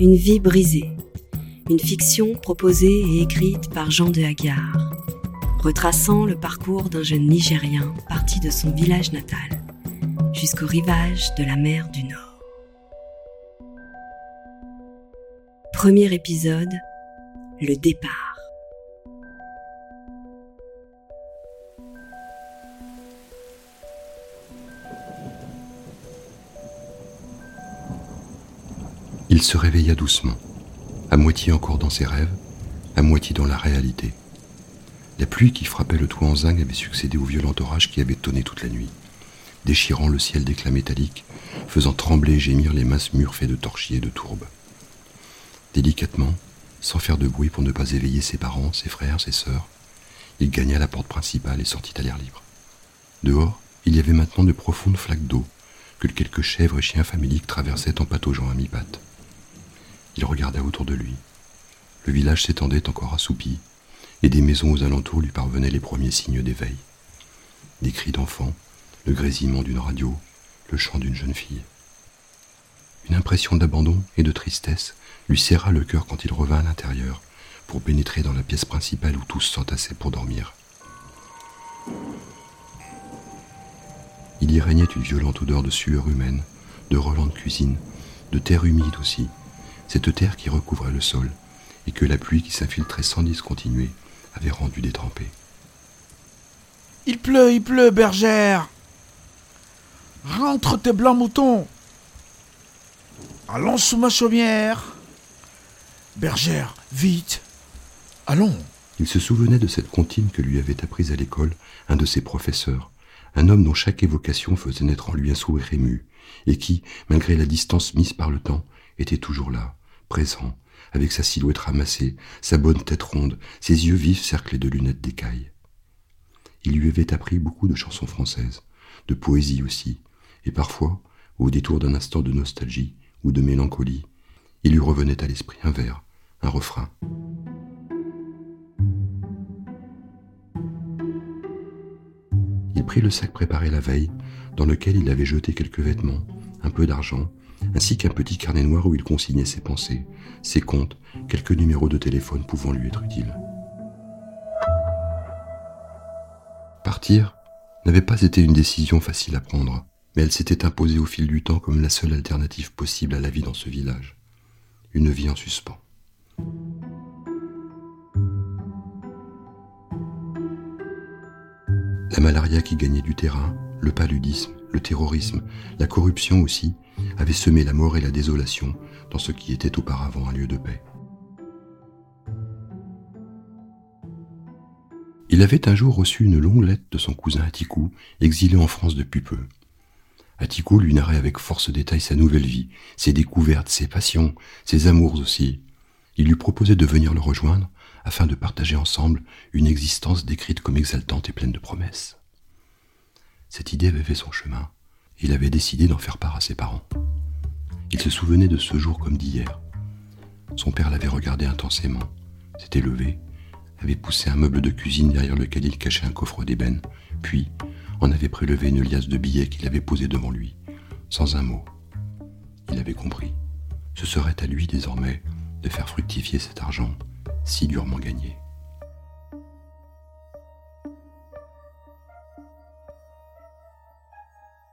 Une vie brisée. Une fiction proposée et écrite par Jean de Hagar, retraçant le parcours d'un jeune Nigérien parti de son village natal jusqu'au rivage de la mer du Nord. Premier épisode, le départ. Il se réveilla doucement, à moitié encore dans ses rêves, à moitié dans la réalité. La pluie qui frappait le toit en zinc avait succédé au violent orage qui avait tonné toute la nuit, déchirant le ciel d'éclats métalliques, faisant trembler et gémir les minces murs faits de torchis et de tourbes. Délicatement, sans faire de bruit pour ne pas éveiller ses parents, ses frères, ses sœurs, il gagna la porte principale et sortit à l'air libre. Dehors, il y avait maintenant de profondes flaques d'eau que quelques chèvres et chiens faméliques traversaient en pataugeant à mi-pattes. Il regarda autour de lui. Le village s'étendait encore assoupi, et des maisons aux alentours lui parvenaient les premiers signes d'éveil. Des cris d'enfants, le grésillement d'une radio, le chant d'une jeune fille. Une impression d'abandon et de tristesse lui serra le cœur quand il revint à l'intérieur pour pénétrer dans la pièce principale où tous s'entassaient pour dormir. Il y régnait une violente odeur de sueur humaine, de relents de cuisine, de terre humide aussi, cette terre qui recouvrait le sol et que la pluie qui s'infiltrait sans discontinuer avait rendu détrempée. Il pleut, il pleut, bergère. Rentre tes blancs moutons. Allons sous ma chaumière. Bergère, vite. Allons. Il se souvenait de cette comptine que lui avait apprise à l'école un de ses professeurs, un homme dont chaque évocation faisait naître en lui un sourire ému, et qui, malgré la distance mise par le temps, était toujours là, présent, avec sa silhouette ramassée, sa bonne tête ronde, ses yeux vifs cerclés de lunettes d'écaille. Il lui avait appris beaucoup de chansons françaises, de poésie aussi, et parfois, au détour d'un instant de nostalgie ou de mélancolie, il lui revenait à l'esprit un vers, un refrain. Il prit le sac préparé la veille, dans lequel il avait jeté quelques vêtements, un peu d'argent, ainsi qu'un petit carnet noir où il consignait ses pensées, ses comptes, quelques numéros de téléphone pouvant lui être utiles. Partir n'avait pas été une décision facile à prendre, mais elle s'était imposée au fil du temps comme la seule alternative possible à la vie dans ce village. Une vie en suspens. La malaria qui gagnait du terrain, le paludisme, le terrorisme, la corruption aussi, avaient semé la mort et la désolation dans ce qui était auparavant un lieu de paix. Il avait un jour reçu une longue lettre de son cousin Atikou, exilé en France depuis peu. Atikou lui narrait avec force détail sa nouvelle vie, ses découvertes, ses passions, ses amours aussi. Il lui proposait de venir le rejoindre afin de partager ensemble une existence décrite comme exaltante et pleine de promesses. Cette idée avait fait son chemin, il avait décidé d'en faire part à ses parents. Il se souvenait de ce jour comme d'hier. Son père l'avait regardé intensément, s'était levé, avait poussé un meuble de cuisine derrière lequel il cachait un coffre d'ébène, puis en avait prélevé une liasse de billets qu'il avait posée devant lui, sans un mot. Il avait compris. Ce serait à lui désormais de faire fructifier cet argent si durement gagné.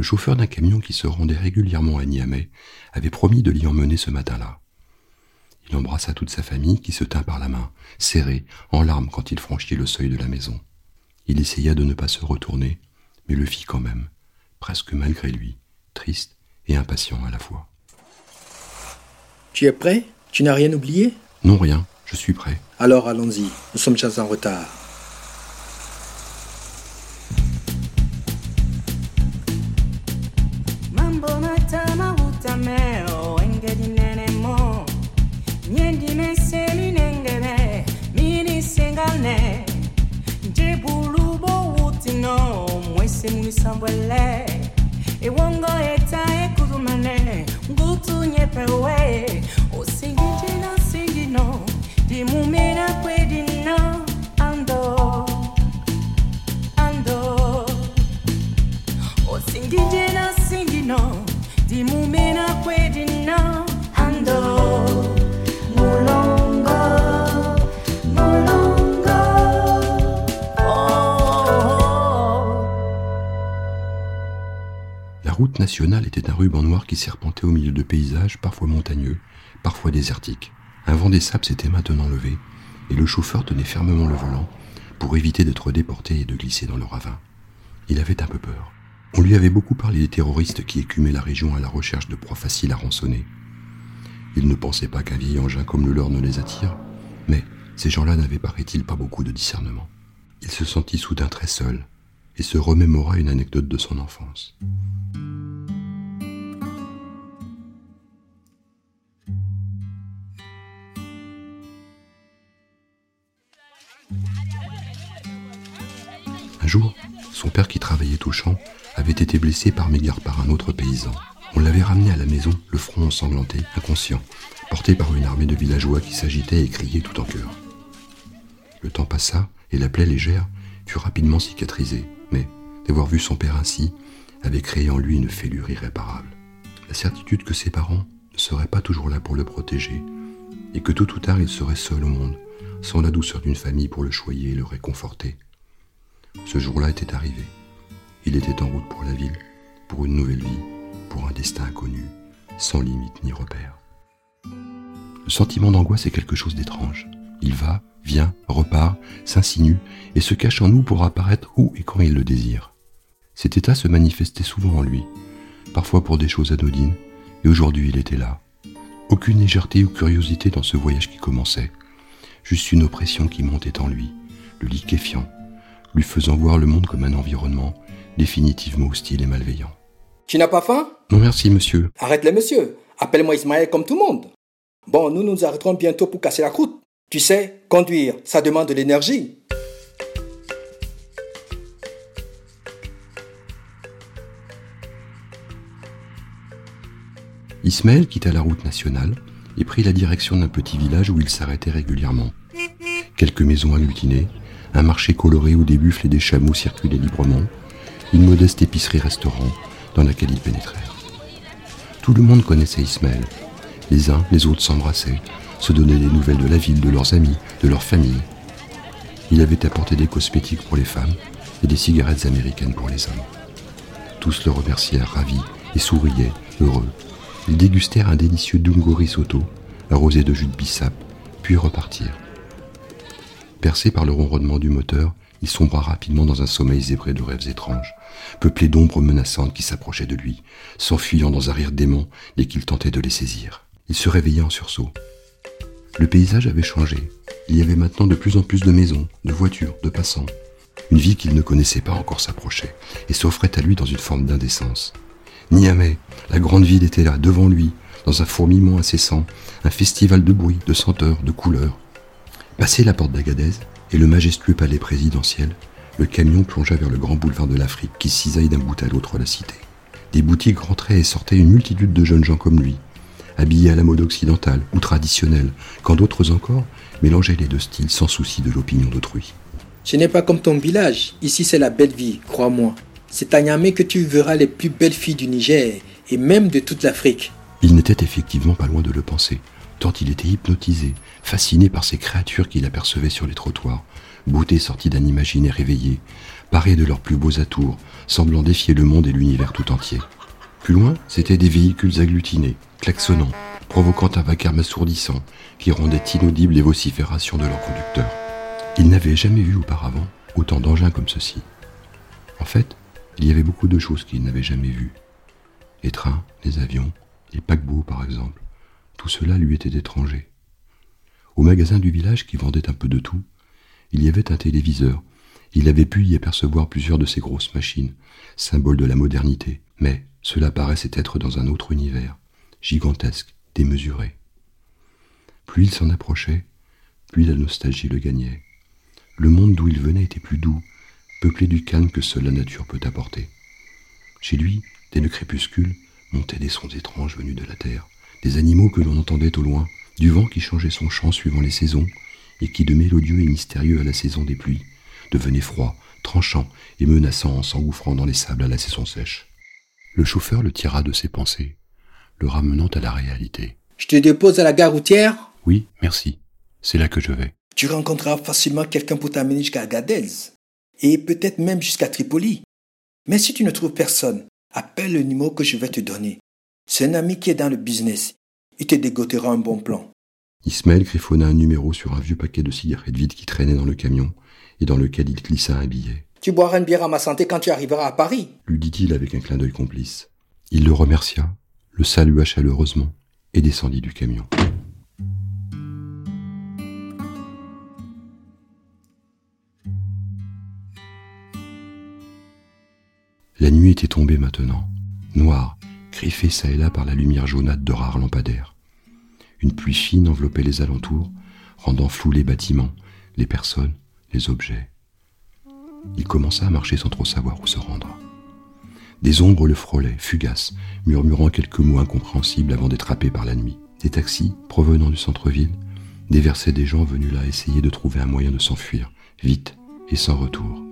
Le chauffeur d'un camion qui se rendait régulièrement à Niamey avait promis de l'y emmener ce matin-là. Il embrassa toute sa famille qui se tint par la main, serrée, en larmes quand il franchit le seuil de la maison. Il essaya de ne pas se retourner, mais le fit quand même, presque malgré lui, triste et impatient à la fois. Tu es prêt? Tu n'as rien oublié? Non, rien, je suis prêt. Alors allons-y, nous sommes déjà en retard. somewhere left. It won't La route nationale était un ruban noir qui serpentait au milieu de paysages parfois montagneux, parfois désertiques. Un vent des sables s'était maintenant levé, et le chauffeur tenait fermement le volant pour éviter d'être déporté et de glisser dans le ravin. Il avait un peu peur. On lui avait beaucoup parlé des terroristes qui écumaient la région à la recherche de proies faciles à rançonner. Il ne pensait pas qu'un vieil engin comme le leur ne les attire, mais ces gens-là n'avaient, paraît-il, pas beaucoup de discernement. Il se sentit soudain très seul et se remémora une anecdote de son enfance. Un jour, son père qui travaillait au champ avait été blessé par mégarde par un autre paysan. On l'avait ramené à la maison, le front ensanglanté, inconscient, porté par une armée de villageois qui s'agitaient et criaient tout en chœur. Le temps passa et la plaie légère fut rapidement cicatrisée, d'avoir vu son père ainsi avait créé en lui une fêlure irréparable. La certitude que ses parents ne seraient pas toujours là pour le protéger et que tôt ou tard il serait seul au monde, sans la douceur d'une famille pour le choyer et le réconforter. Ce jour-là était arrivé. Il était en route pour la ville, pour une nouvelle vie, pour un destin inconnu, sans limite ni repère. Le sentiment d'angoisse est quelque chose d'étrange. Il va, vient, repart, s'insinue et se cache en nous pour apparaître où et quand il le désire. Cet état se manifestait souvent en lui, parfois pour des choses anodines, et aujourd'hui il était là. Aucune légèreté ou curiosité dans ce voyage qui commençait, juste une oppression qui montait en lui, le liquéfiant, lui faisant voir le monde comme un environnement définitivement hostile et malveillant. Tu n'as pas faim? Non merci, monsieur. Arrête les monsieur. Appelle-moi Ismaël comme tout le monde. Bon, nous nous arrêterons bientôt pour casser la croûte. Tu sais, conduire, ça demande de l'énergie. Ismaël quitta la route nationale et prit la direction d'un petit village où il s'arrêtait régulièrement. Quelques maisons agglutinées, un marché coloré où des buffles et des chameaux circulaient librement, une modeste épicerie-restaurant dans laquelle ils pénétrèrent. Tout le monde connaissait Ismaël. Les uns, les autres s'embrassaient, se donnaient des nouvelles de la ville, de leurs amis, de leur famille. Il avait apporté des cosmétiques pour les femmes et des cigarettes américaines pour les hommes. Tous le remercièrent ravis et souriaient, heureux. Ils dégustèrent un délicieux dungo risotto, arrosé de jus de bissap, puis repartirent. Percé par le ronronnement du moteur, il sombra rapidement dans un sommeil zébré de rêves étranges, peuplé d'ombres menaçantes qui s'approchaient de lui, s'enfuyant dans un rire démon dès qu'il tentait de les saisir. Il se réveilla en sursaut. Le paysage avait changé. Il y avait maintenant de plus en plus de maisons, de voitures, de passants. Une vie qu'il ne connaissait pas encore s'approchait et s'offrait à lui dans une forme d'indécence. Niamey, la grande ville était là, devant lui, dans un fourmillement incessant, un festival de bruit, de senteurs, de couleurs. Passé la porte d'Agadez et le majestueux palais présidentiel, le camion plongea vers le grand boulevard de l'Afrique qui cisaille d'un bout à l'autre la cité. Des boutiques rentraient et sortaient une multitude de jeunes gens comme lui, habillés à la mode occidentale ou traditionnelle, quand d'autres encore mélangeaient les deux styles sans souci de l'opinion d'autrui. Ce n'est pas comme ton village. Ici, c'est la belle vie, crois-moi. C'est à Niamey que tu verras les plus belles filles du Niger et même de toute l'Afrique. Il n'était effectivement pas loin de le penser, tant il était hypnotisé, fasciné par ces créatures qu'il apercevait sur les trottoirs, beauté sortie d'un imaginaire éveillé, parées de leurs plus beaux atours, semblant défier le monde et l'univers tout entier. Plus loin, c'étaient des véhicules agglutinés, klaxonnant, provoquant un vacarme assourdissant qui rendait inaudibles les vociférations de leurs conducteurs. Il n'avait jamais vu auparavant autant d'engins comme ceci. En fait, il y avait beaucoup de choses qu'il n'avait jamais vues. Les trains, les avions, les paquebots par exemple, tout cela lui était étranger. Au magasin du village qui vendait un peu de tout, il y avait un téléviseur. Il avait pu y apercevoir plusieurs de ces grosses machines, symboles de la modernité, mais cela paraissait être dans un autre univers, gigantesque, démesuré. Plus il s'en approchait, plus la nostalgie le gagnait. Le monde d'où il venait était plus doux, peuplé du calme que seule la nature peut apporter. Chez lui, dès le crépuscule, montaient des sons étranges venus de la terre, des animaux que l'on entendait au loin, du vent qui changeait son chant suivant les saisons, et qui, de mélodieux et mystérieux à la saison des pluies, devenait froid, tranchant et menaçant en s'engouffrant dans les sables à la saison sèche. Le chauffeur le tira de ses pensées, le ramenant à la réalité. Je te dépose à la gare routière? Oui, merci. C'est là que je vais. Tu rencontreras facilement quelqu'un pour t'amener jusqu'à Agadez. Et peut-être même jusqu'à Tripoli. Mais si tu ne trouves personne, Appelle le numéro que je vais te donner. C'est un ami qui est dans le business. Il te dégotera un bon plan. Ismaël griffonna un numéro sur un vieux paquet de cigarettes vides qui traînait dans le camion et dans lequel il glissa un billet. Tu boiras une bière à ma santé quand tu arriveras à Paris. lui dit-il avec un clin d'œil complice. Il le remercia, le salua chaleureusement et descendit du camion. La nuit était tombée maintenant, noire, griffée çà et là par la lumière jaunâtre de rares lampadaires. Une pluie fine enveloppait les alentours, rendant flous les bâtiments, les personnes, les objets. Il commença à marcher sans trop savoir où se rendre. Des ombres le frôlaient, fugaces, murmurant quelques mots incompréhensibles avant d'être happés par la nuit. Des taxis, provenant du centre-ville, déversaient des gens venus là essayer de trouver un moyen de s'enfuir, vite et sans retour.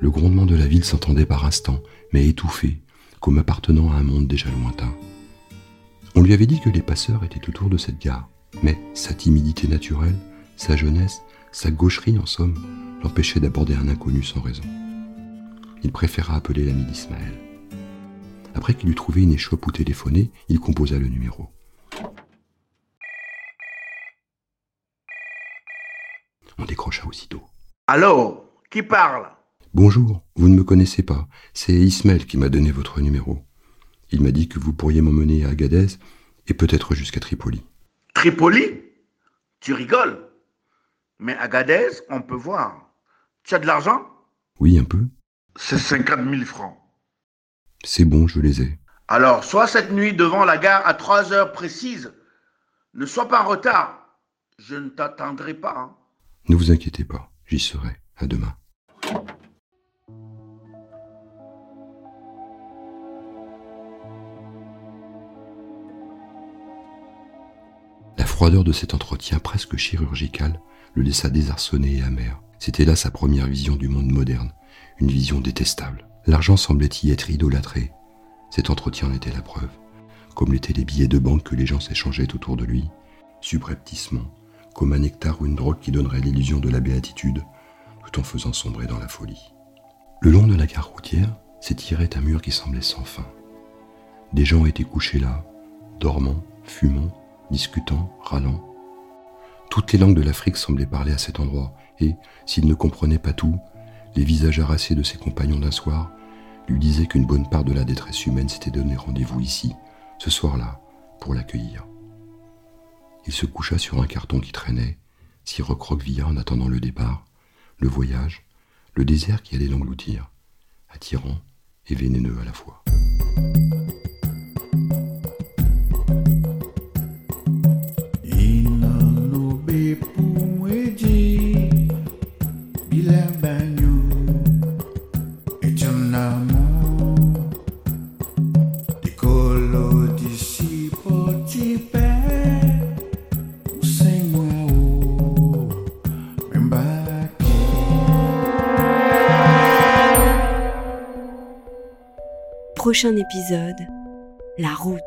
Le grondement de la ville s'entendait par instants, mais étouffé, comme appartenant à un monde déjà lointain. On lui avait dit que les passeurs étaient autour de cette gare, mais sa timidité naturelle, sa jeunesse, sa gaucherie en somme, l'empêchaient d'aborder un inconnu sans raison. Il préféra appeler l'ami d'Ismaël. Après qu'il eut trouvé une échoppe où téléphoner, il composa le numéro. On décrocha aussitôt. Allô Qui parle? Bonjour, vous ne me connaissez pas. C'est Ismaël qui m'a donné votre numéro. Il m'a dit que vous pourriez m'emmener à Agadez et peut-être jusqu'à Tripoli. Tripoli? Tu rigoles Mais Agadez, on peut voir. Tu as de l'argent? Oui, un peu. C'est 50 000 francs. C'est bon, je les ai. Alors, sois cette nuit devant la gare à 3 heures précises. Ne sois pas en retard. Je ne t'attendrai pas. hein. Ne vous inquiétez pas, j'y serai. À demain. Froideur de cet entretien presque chirurgical le laissa désarçonné et amer. C'était là sa première vision du monde moderne, une vision détestable. L'argent semblait y être idolâtré. Cet entretien en était la preuve, comme l'étaient les billets de banque que les gens s'échangeaient autour de lui, subrepticement, comme un nectar ou une drogue qui donnerait l'illusion de la béatitude, tout en faisant sombrer dans la folie. Le long de la gare routière s'étirait un mur qui semblait sans fin. Des gens étaient couchés là, dormant, fumant, discutant, râlant. Toutes les langues de l'Afrique semblaient parler à cet endroit, et, s'il ne comprenait pas tout, les visages harassés de ses compagnons d'un soir lui disaient qu'une bonne part de la détresse humaine s'était donné rendez-vous ici, ce soir-là, pour l'accueillir. Il se coucha sur un carton qui traînait, s'y recroquevilla en attendant le départ, le voyage, le désert qui allait l'engloutir, attirant et vénéneux à la fois. Prochain épisode, la route.